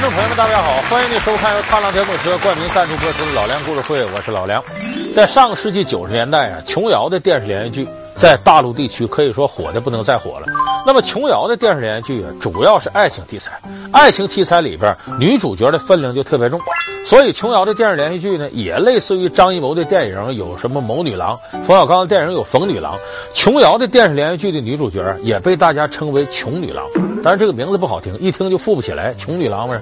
观众朋友们，大家好，欢迎您收看由踏浪电动车冠名赞助播出的《老梁故事会》，我是老梁。在上个世纪九十年代啊，琼瑶的电视连续剧在大陆地区可以说火的不能再火了。那么琼瑶的电视连续剧啊，主要是爱情题材，爱情题材里边女主角的分量就特别重，所以琼瑶的电视连续剧呢，也类似于张艺谋的电影有什么《谋女郎》，冯小刚的电影有《冯女郎》，琼瑶的电视连续剧的女主角也被大家称为琼女郎。但是这个名字不好听，一听就富不起来，琼女郎嘛。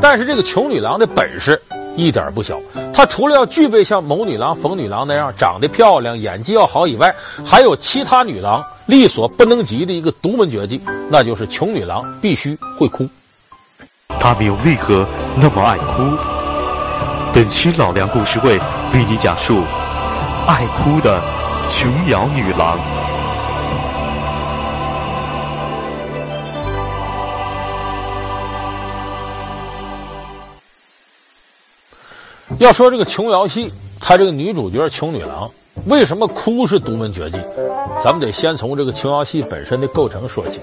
但是这个琼女郎的本事一点不小，她除了要具备像谋女郎、冯女郎那样长得漂亮、演技要好以外，还有其他女郎力所不能及的一个独门绝技，那就是穷女郎必须会哭。她们又为何那么爱哭？本期老梁故事会为你讲述爱哭的琼瑶女郎。要说这个琼瑶戏，她这个女主角琼女郎为什么哭是独门绝技？咱们得先从这个琼瑶戏本身的构成说起。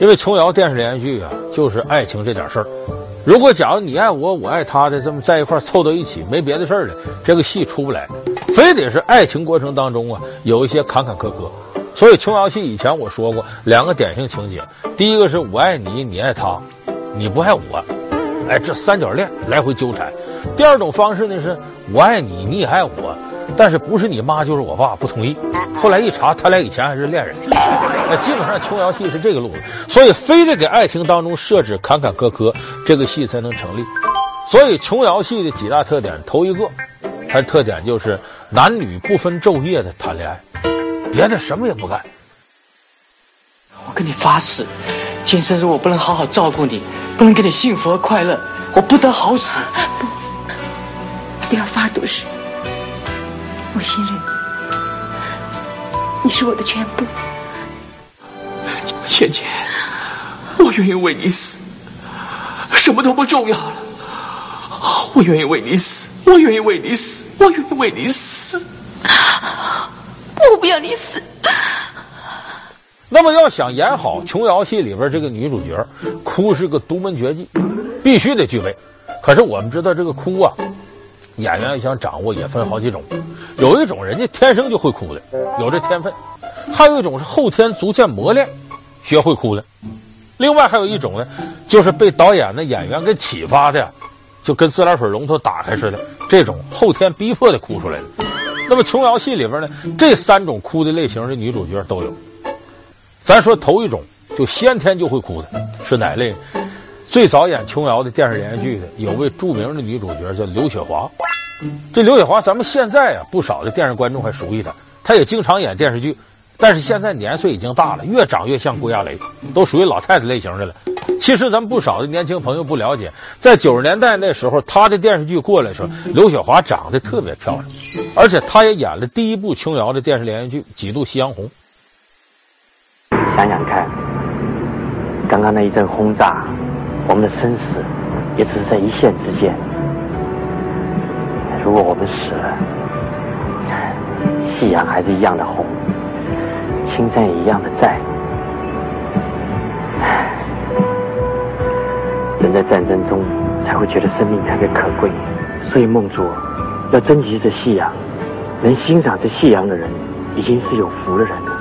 因为琼瑶电视连续剧啊，就是爱情这点事儿。如果假如你爱我，我爱他的这么在一块凑到一起，没别的事儿了，这个戏出不来。非得是爱情过程当中啊，有一些坎坎坷坷。所以琼瑶戏以前我说过两个典型情节：第一个是我爱你，你爱他，你不爱我，哎，这三角恋来回纠缠。第二种方式呢，是我爱你，你也爱我，但是不是你妈就是我爸不同意。后来一查，他俩以前还是恋人。那基本上琼瑶戏是这个路子，所以非得给爱情当中设置坎坎坷坷，这个戏才能成立。所以琼瑶戏的几大特点，头一个，它的特点就是男女不分昼夜的谈恋爱，别的什么也不干。我跟你发誓，今生如果不能好好照顾你，不能给你幸福和快乐，我不得好死。不。要发毒誓，我信任你，你是我的全部。倩倩，我愿意为你死，什么都不重要了。我愿意为你死，我愿意为你死，我愿意为你死。我不要你死。那么要想演好琼瑶戏里边这个女主角，哭是个独门绝技，必须得具备。可是我们知道这个哭啊。演员要想掌握也分好几种，有一种人家天生就会哭的，有这天分；还有一种是后天逐渐磨练，学会哭的。另外还有一种呢，就是被导演的演员给启发的，就跟自来水龙头打开似的，这种后天逼迫的哭出来的。那么琼瑶戏里边呢，这三种哭的类型的女主角都有。咱说头一种，就先天就会哭的，是哪类？最早演琼瑶的电视连续剧的，有位著名的女主角叫刘雪华。这刘雪华，咱们现在啊，不少的电视观众还熟悉她，她也经常演电视剧，但是现在年岁已经大了，越长越像郭亚蕾，都属于老太太类型的了。其实咱们不少的年轻朋友不了解，在九十年代那时候，她的电视剧过来的时候，刘雪华长得特别漂亮，而且她也演了第一部琼瑶的电视连续剧《几度夕阳红》。想想看，刚刚那一阵轰炸，我们的生死也只是在一线之间。如果我们死了，夕阳还是一样的红，青山也一样的在。人在战争中才会觉得生命特别可贵，所以梦作要珍惜这夕阳，能欣赏这夕阳的人，已经是有福的人了。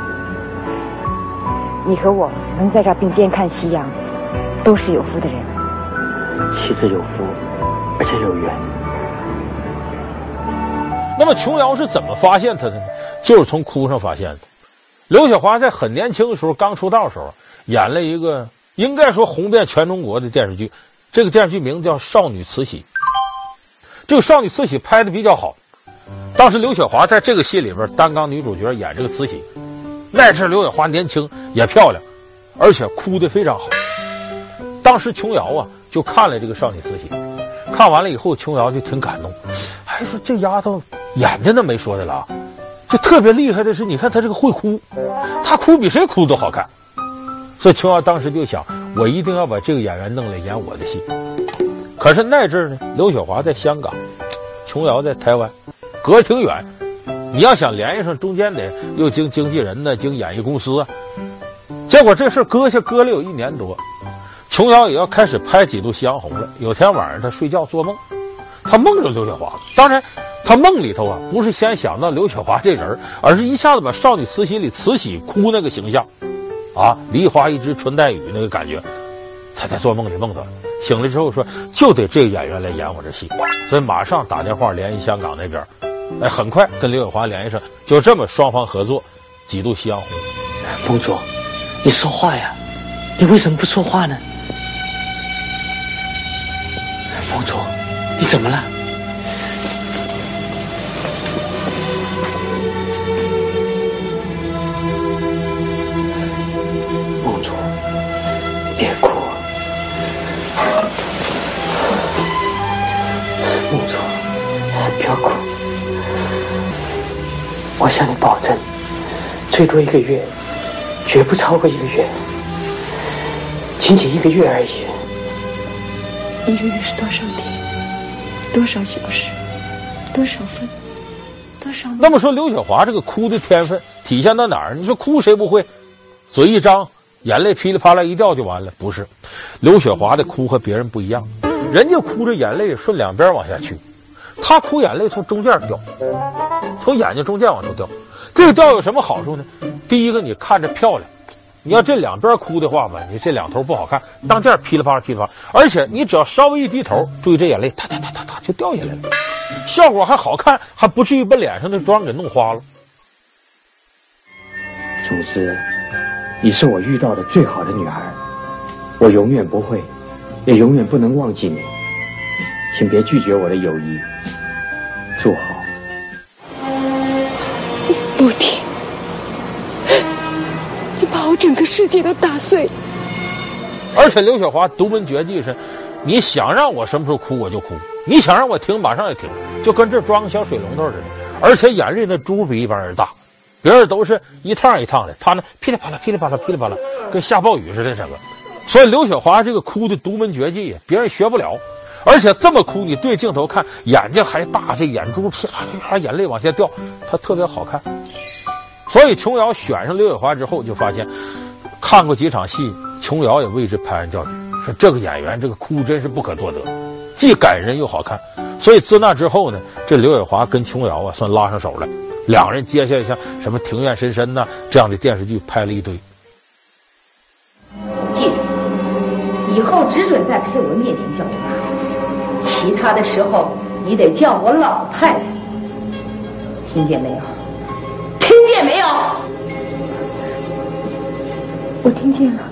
你和我能在这并肩看夕阳，都是有福的人。妻子有福，而且有缘。那么琼瑶是怎么发现他的呢？就是从哭上发现的。刘雪华在很年轻的时候，刚出道的时候，演了一个应该说红遍全中国的电视剧。这个电视剧名字叫《少女慈禧》。这个《少女慈禧》拍的比较好。当时刘雪华在这个戏里边担纲女主角，演这个慈禧。那阵刘雪华年轻也漂亮，而且哭的非常好。当时琼瑶啊就看了这个《少女慈禧》，看完了以后，琼瑶就挺感动，还说这丫头。演的那没说的了，就特别厉害的是，你看她这个会哭，他哭比谁哭都好看。所以琼瑶当时就想，我一定要把这个演员弄来演我的戏。可是那阵儿呢，刘雪华在香港，琼瑶在台湾，隔挺远。你要想联系上，中间得又经经纪人呢，经演艺公司。结果这事搁下搁了有一年多，琼瑶也要开始拍几度夕阳红了。有天晚上，他睡觉做梦，他梦着刘雪华了。当然，他梦里头啊，不是先想到刘雪华这人，而是一下子把少女慈禧里慈禧哭那个形象，啊，梨花一枝春带雨那个感觉，他在做梦里梦到了。醒了之后说，就得这个演员来演我这戏，所以马上打电话联系香港那边，哎，很快跟刘雪华联系上，就这么双方合作，几度夕阳红。梦卓，你说话呀，你为什么不说话呢？梦卓，你怎么了？梦卓，别哭。梦卓，不要哭。我向你保证，最多一个月，绝不超过一个月，仅仅一个月而已。一个月是多少天？多少小时？多少分？多少？那么说刘雪华这个哭的天分体现在哪儿？你说哭谁不会？嘴一张，眼泪噼里啪啦一掉就完了？不是，刘雪华的哭和别人不一样，人家哭着眼泪顺两边往下去，他哭眼泪从中间掉，从眼睛中间往出掉。这个掉有什么好处呢？第一个，你看着漂亮。你要这两边哭的话吧，你这两头不好看，当间噼里啪啦噼里啪啦，而且你只要稍微一低头，注意这眼泪，哒哒哒哒哒就掉下来了，效果还好看，还不至于把脸上的妆给弄花了。总之，你是我遇到的最好的女孩，我永远不会，也永远不能忘记你，请别拒绝我的友谊，祝好。整个世界都打碎。而且刘雪华独门绝技是，你想让我什么时候哭我就哭，你想让我停马上就停，就跟这装个小水龙头似的。而且眼泪那珠比一般人大，别人都是一趟一趟的，他呢噼里啪啦噼里啪啦噼里啪啦，跟下暴雨似的整个。所以刘雪华这个哭的独门绝技，别人学不了。而且这么哭，你对镜头看，眼睛还大，这眼珠噼里啪，眼泪往下掉，他特别好看。所以琼瑶选上刘雪华之后，就发现看过几场戏，琼瑶也为之拍案叫绝，说这个演员这个哭真是不可多得，既感人又好看。所以自那之后呢，这刘雪华跟琼瑶啊算拉上手了，两人接下来像什么《庭院深深》呐这样的电视剧拍了一堆。记住，以后只准在配文面前叫我妈，其他的时候你得叫我老太太，听见没有？没有？我听见了。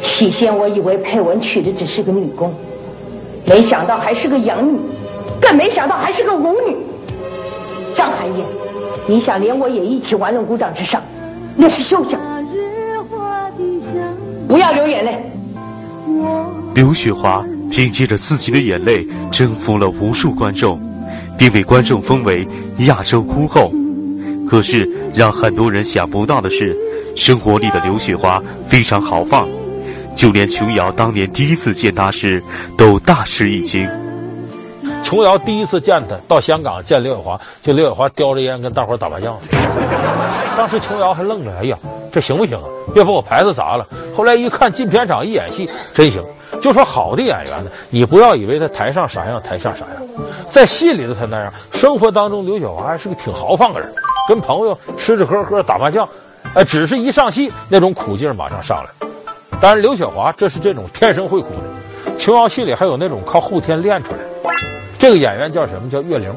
起先我以为佩文娶的只是个女工，没想到还是个养女，更没想到还是个舞女。张海燕，你想连我也一起玩弄股掌之上，那是休想！不要流眼泪。刘雪华凭借着自己的眼泪征服了无数观众，并被观众封为亚洲哭后。可是，让很多人想不到的是，生活里的刘雪华非常豪放，就连琼瑶当年第一次见她时，都大吃一惊。琼瑶第一次见她到香港见刘雪华，就刘雪华叼着烟跟大伙打麻将。当时琼瑶还愣着，哎呀，这行不行啊？别把我牌子砸了。后来一看进片场一演戏，真行。就说好的演员呢，你不要以为他台上啥样，台下啥样，在戏里头他那样，生活当中刘雪华还是个挺豪放的人。跟朋友吃吃喝喝打麻将，呃，只是一上戏那种苦劲儿马上上来。当然，刘雪华这是这种天生会哭的。琼瑶戏里还有那种靠后天练出来的。这个演员叫什么？叫岳玲。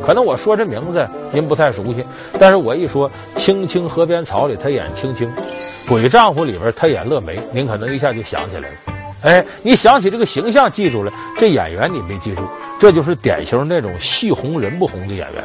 可能我说这名字您不太熟悉，但是我一说《青青河边草》里她演青青，《鬼丈夫》里边她演乐梅，您可能一下就想起来了。哎，你想起这个形象记住了，这演员你没记住，这就是典型那种戏红人不红的演员。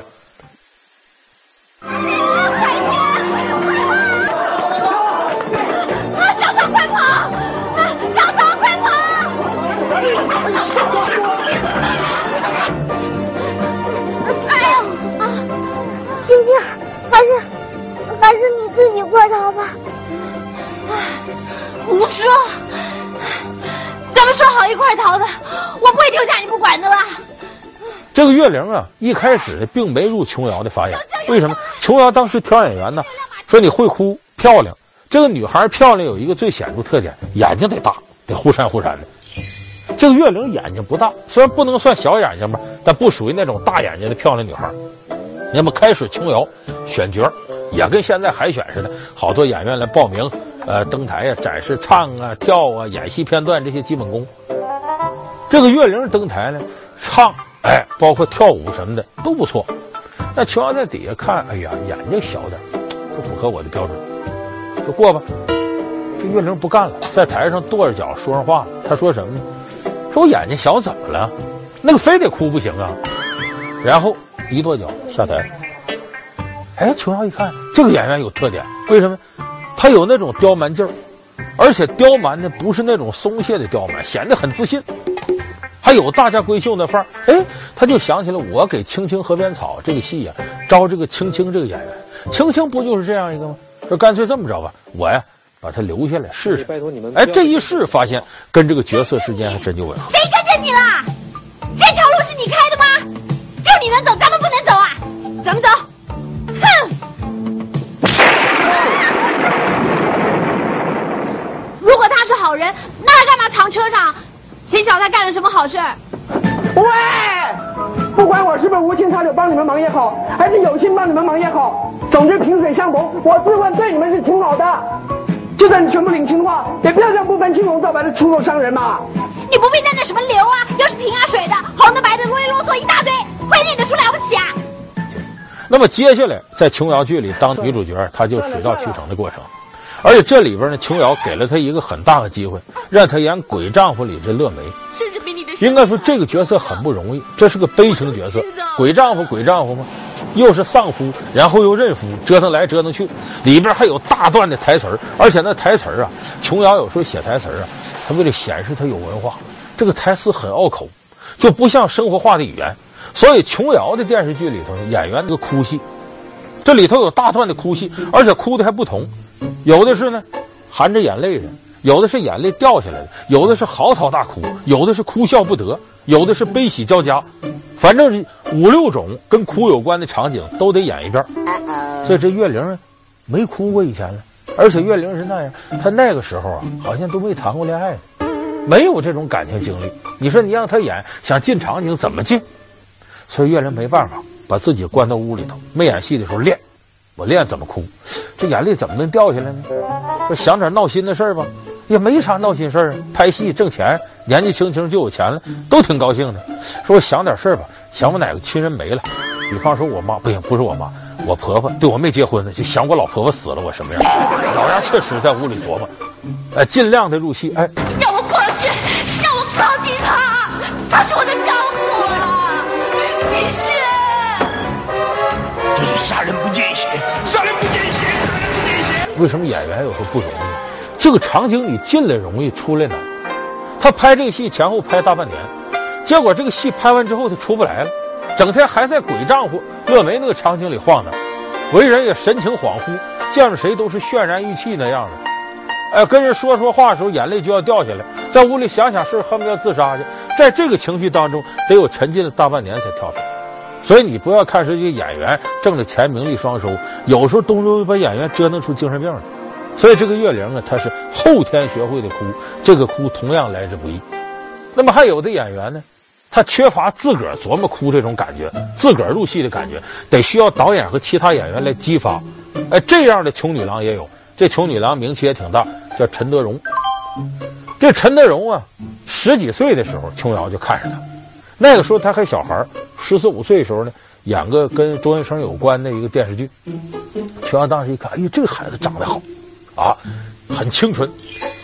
管的啦。这个岳玲啊，一开始并没入琼瑶的法眼。为什么？琼瑶当时挑演员呢，说你会哭，漂亮。这个女孩漂亮有一个最显著特点，眼睛得大，得忽闪忽闪的。这个月玲眼睛不大，虽然不能算小眼睛吧，但不属于那种大眼睛的漂亮女孩。那么开始琼瑶选角，也跟现在海选似的，好多演员来报名，呃，登台呀，展示唱啊、跳啊、演戏片段这些基本功。这个月玲登台呢，唱，哎，包括跳舞什么的都不错。那琼瑶在底下看，哎呀，眼睛小点，不符合我的标准，就过吧。这月玲不干了，在台上跺着脚说上话了。他说什么呢？说我眼睛小怎么了？那个非得哭不行啊！然后一跺脚下台。哎，琼瑶一看，这个演员有特点，为什么？他有那种刁蛮劲儿，而且刁蛮的不是那种松懈的刁蛮，显得很自信，还有大家闺秀那范儿。哎，他就想起了我给《青青河边草》这个戏呀、啊，招这个青青这个演员，青青不就是这样一个吗？说干脆这么着吧，我呀。把他留下来试试。拜托你们。哎，这一试发现跟这个角色之间还真就吻合。谁跟着你了？这条路是你开的吗？就你能走，咱们不能走啊！咱们走。哼！如果他是好人，那他干嘛藏车上？谁晓得他干了什么好事？喂！不管我是不是无心插柳帮你们忙也好，还是有心帮你们忙也好，总之萍水相逢，我自问对你们是挺好的。就算你全部领情的话，也不要这样不分青红皂白的出口伤人嘛！你不必在那什么流啊，又是平啊水的，红的白的，啰里啰嗦一大堆，会念的书了不起啊！那么接下来在琼瑶剧里当女主角，她就水到渠成的过程。而且这里边呢，琼瑶给了她一个很大的机会，让她演鬼丈夫里这乐梅。甚至比你的应该说这个角色很不容易，这是个悲情角色。鬼丈夫，鬼丈夫吗？又是丧夫，然后又认夫，折腾来折腾去，里边还有大段的台词儿，而且那台词儿啊，琼瑶有时候写台词儿啊，她为了显示她有文化，这个台词很拗口，就不像生活化的语言。所以琼瑶的电视剧里头，演员这个哭戏，这里头有大段的哭戏，而且哭的还不同，有的是呢含着眼泪的，有的是眼泪掉下来的，有的是嚎啕大哭，有的是哭笑不得，有的是悲喜交加。反正是五六种跟哭有关的场景都得演一遍，所以这岳玲没哭过以前了，而且岳玲是那样，她那个时候啊，好像都没谈过恋爱，没有这种感情经历。你说你让她演，想进场景怎么进？所以岳玲没办法，把自己关到屋里头，没演戏的时候练，我练怎么哭，这眼泪怎么能掉下来呢？说想点闹心的事儿吧。也没啥闹心事儿，拍戏挣钱，年纪轻轻就有钱了，都挺高兴的。说我想点事儿吧，想我哪个亲人没了，比方说我妈不行，不是我妈，我婆婆对我没结婚呢，就想我老婆婆死了，我什么样？咬牙切齿在屋里琢磨，哎，尽量的入戏，哎，让我过去，让我靠近他，他是我的这是杀人不见血，杀人不见血，杀人不见血。为什么演员有时候不容易？这个场景你进来容易，出来难。他拍这个戏前后拍大半年，结果这个戏拍完之后他出不来了，整天还在鬼丈夫乐梅那个场景里晃荡，为人也神情恍惚，见着谁都是渲然欲泣那样的。哎，跟人说说话的时候眼泪就要掉下来，在屋里想想事恨不得自杀去。在这个情绪当中，得有沉浸了大半年才跳出来。所以你不要看是这个演员挣了钱名利双收，有时候都容易把演员折腾出精神病来。所以这个月玲啊，她是后天学会的哭，这个哭同样来之不易。那么还有的演员呢，他缺乏自个儿琢磨哭这种感觉，自个儿入戏的感觉，得需要导演和其他演员来激发。哎，这样的穷女郎也有，这穷女郎名气也挺大，叫陈德容。这陈德容啊，十几岁的时候，琼瑶就看上他。那个时候他还小孩，十四五岁的时候呢，演个跟周云生有关的一个电视剧。琼瑶当时一看，哎呀，这个孩子长得好。啊，很清纯。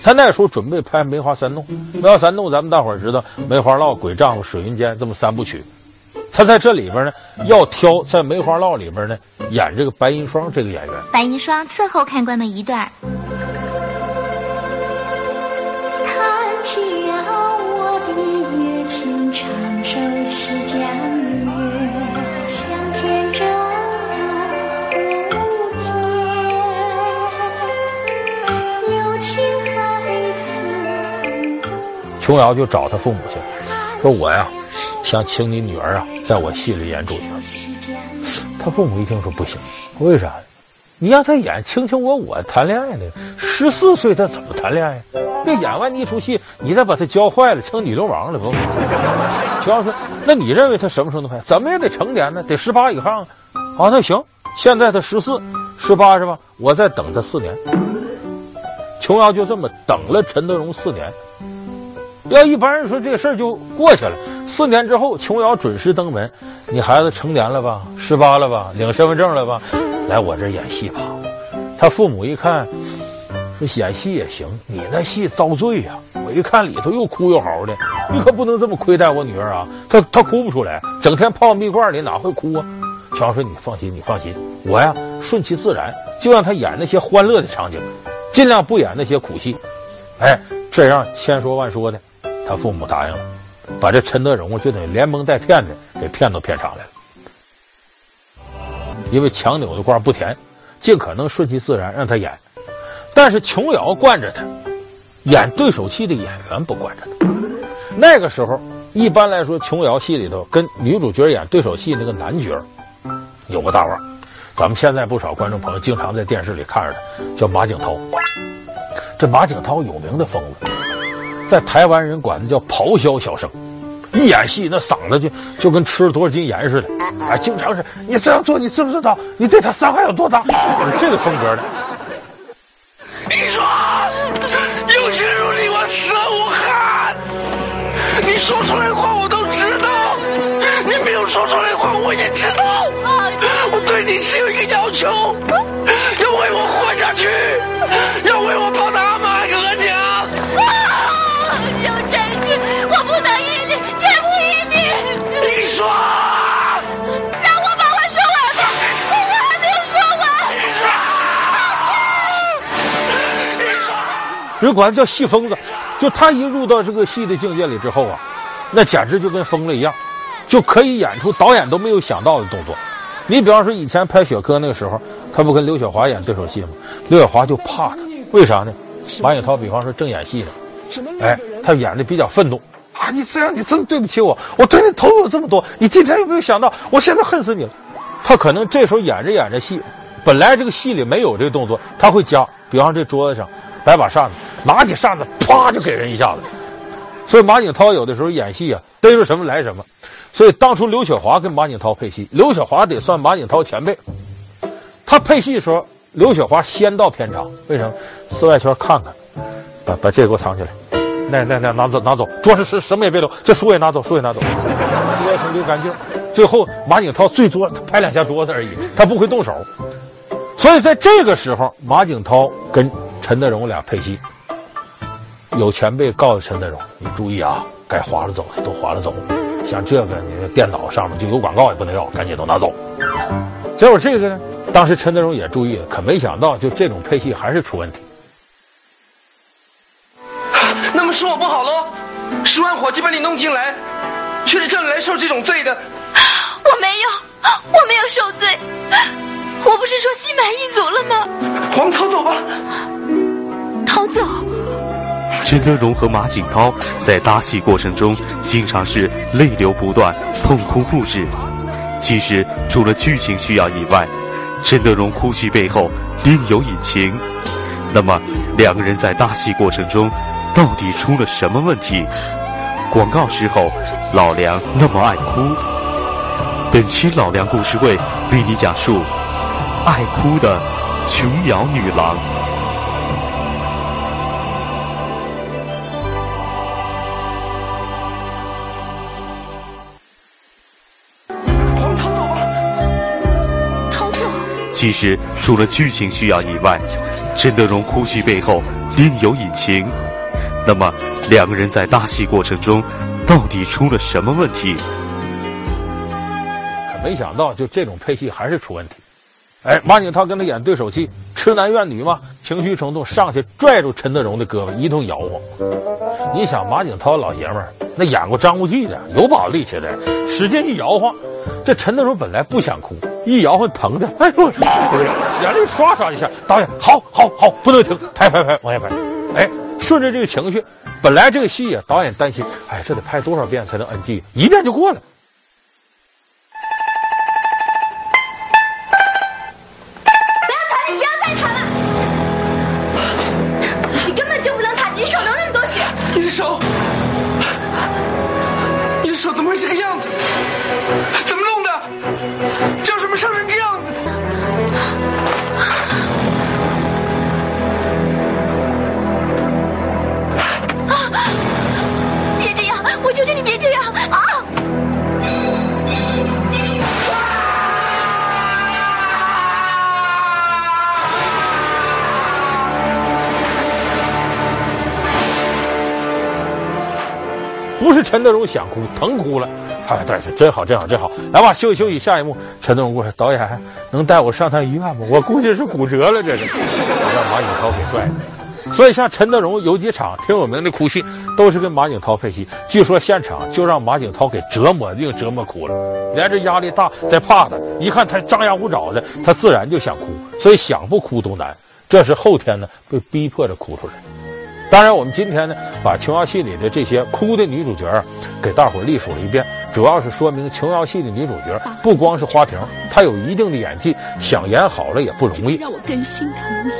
他那时候准备拍《梅花三弄》，《梅花三弄》咱们大伙儿知道，《梅花烙》《鬼丈夫》《水云间》这么三部曲。他在这里边呢，要挑在《梅花烙》里边呢演这个白银霜这个演员。白银霜伺候看官们一段。弹起啊，我的乐琴，唱首西江琼瑶就找他父母去了，说我呀，想请你女儿啊，在我戏里演主角。他父母一听说不行，为啥？你让他演卿卿我我谈恋爱呢？十四岁他怎么谈恋爱？别演完一出戏，你再把他教坏了，成女流氓了，不？琼瑶说：“那你认为他什么时候能拍？怎么也得成年呢，得十八以上啊。”啊，那行，现在他十四、十八是吧？我再等他四年。琼瑶就这么等了陈德容四年。要一般人说这个事儿就过去了，四年之后，琼瑶准时登门，你孩子成年了吧？十八了吧？领身份证了吧？来我这演戏吧。他父母一看，说演戏也行，你那戏遭罪呀、我一看里头又哭又嚎的，你可不能这么亏待我女儿啊！她她哭不出来，整天泡蜜罐里哪会哭啊？琼瑶说：“你放心，你放心，我呀顺其自然，就让他演那些欢乐的场景，尽量不演那些苦戏。”哎，这样千说万说的。他父母答应了，把这陈德容就得连蒙带骗的给骗到片场来了。因为强扭的瓜不甜，尽可能顺其自然让他演。但是琼瑶惯着他，演对手戏的演员不惯着他。那个时候，一般来说，琼瑶戏里头跟女主角演对手戏那个男角有个大腕，咱们现在不少观众朋友经常在电视里看着他，叫马景涛。这马景涛有名的疯子。在台湾人管他叫咆哮小生，一演戏那嗓子就就跟吃了多少斤盐似的，啊，经常是你这样做，你知不知道你对他伤害有多大？就是这个风格的。你说，有情如你，我死无憾。你说出来的话我都知道，你没有说出来的话我也知道。我对你是有一个要求，要为我活下去，要为我报答。人管他叫戏疯子，就他一入到这个戏的境界里之后啊，那简直就跟疯了一样，就可以演出导演都没有想到的动作。你比方说以前拍《雪珂》那个时候，他不跟刘雪华演对手戏吗？刘雪华就怕他，为啥呢？马景涛比方说正演戏呢，哎，他演的比较愤怒啊！你这样你真对不起我，我对你投入了这么多，你今天有没有想到，我现在恨死你了？他可能这时候演着演着戏，本来这个戏里没有这个动作，他会加，比方说这桌子上摆把扇子。拿起扇子，啪就给人一下子。所以马景涛有的时候演戏啊，逮住什么来什么。所以当初刘雪华跟马景涛配戏，刘雪华得算马景涛前辈。他配戏的时候，刘雪华先到片场，为什么？四外圈看看，把把这给我藏起来。那那那拿走拿走，桌上是什么也别留，这书也拿走，书也拿走，桌上留干净。最后马景涛最多他拍两下桌子而已，他不会动手。所以在这个时候，马景涛跟陈德容俩配戏。有前辈告诉陈德容：“你注意啊，该划了走的都划了走。像这个，你的电脑上面就有广告也不能要，赶紧都拿走。”结果这个呢，当时陈德容也注意了，可没想到，就这种配戏还是出问题。那么说我不好喽？十万火急把你弄进来，却是叫你来受这种罪的。我没有，我没有受罪。我不是说心满意足了吗？我们逃走吧。逃走。陈德容和马景涛在搭戏过程中，经常是泪流不断、痛哭不止。其实，除了剧情需要以外，陈德容哭泣背后另有隐情。那么，两个人在搭戏过程中，到底出了什么问题？广告之后，老梁那么爱哭。本期老梁故事会为你讲述爱哭的琼瑶女郎。其实，除了剧情需要以外，陈德容哭戏背后另有隐情。那么，两个人在搭戏过程中，到底出了什么问题？可没想到，就这种配戏还是出问题。哎，马景涛跟他演对手戏，痴男怨女嘛，情绪冲动，上去拽住陈德容的胳膊，一通摇晃。你想，马景涛老爷们儿，那演过张无忌的，有把力气的，使劲一摇晃。这陈德容本来不想哭，一摇晃疼的，哎呦，眼泪唰唰一下。导演，好，好，好，不能停，拍拍拍，往下拍。哎，顺着这个情绪，本来这个戏啊，导演担心，哎，这得拍多少遍才能 NG？一遍就过了。陈德容想哭，疼哭了。哎，对，真好，真好，真好。来吧，休息休息，下一幕，陈德容过来，导演能带我上趟医院吗？我估计是骨折了，这是。让马景涛给拽的。所以，像陈德容有几场挺有名的哭戏，都是跟马景涛配戏。据说现场就让马景涛给折磨硬折磨哭了，连着压力大，再怕他，一看他张牙舞爪的，他自然就想哭，所以想不哭都难。这是后天呢被逼迫着哭出来。当然，我们今天呢把琼瑶戏里的这些哭的女主角给大伙儿历数了一遍，主要是说明琼瑶戏的女主角不光是花瓶，她有一定的演技，想演好了也不容易。让我更心疼你。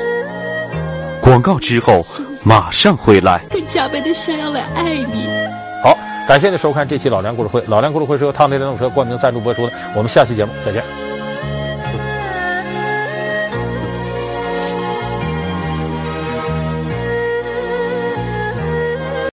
广告之后马上回来，更加倍的想要来爱你。好，感谢您收看这期《老梁故事会》，《老梁故事会》是由汤德电动车冠名赞助播出的，我们下期节目再见。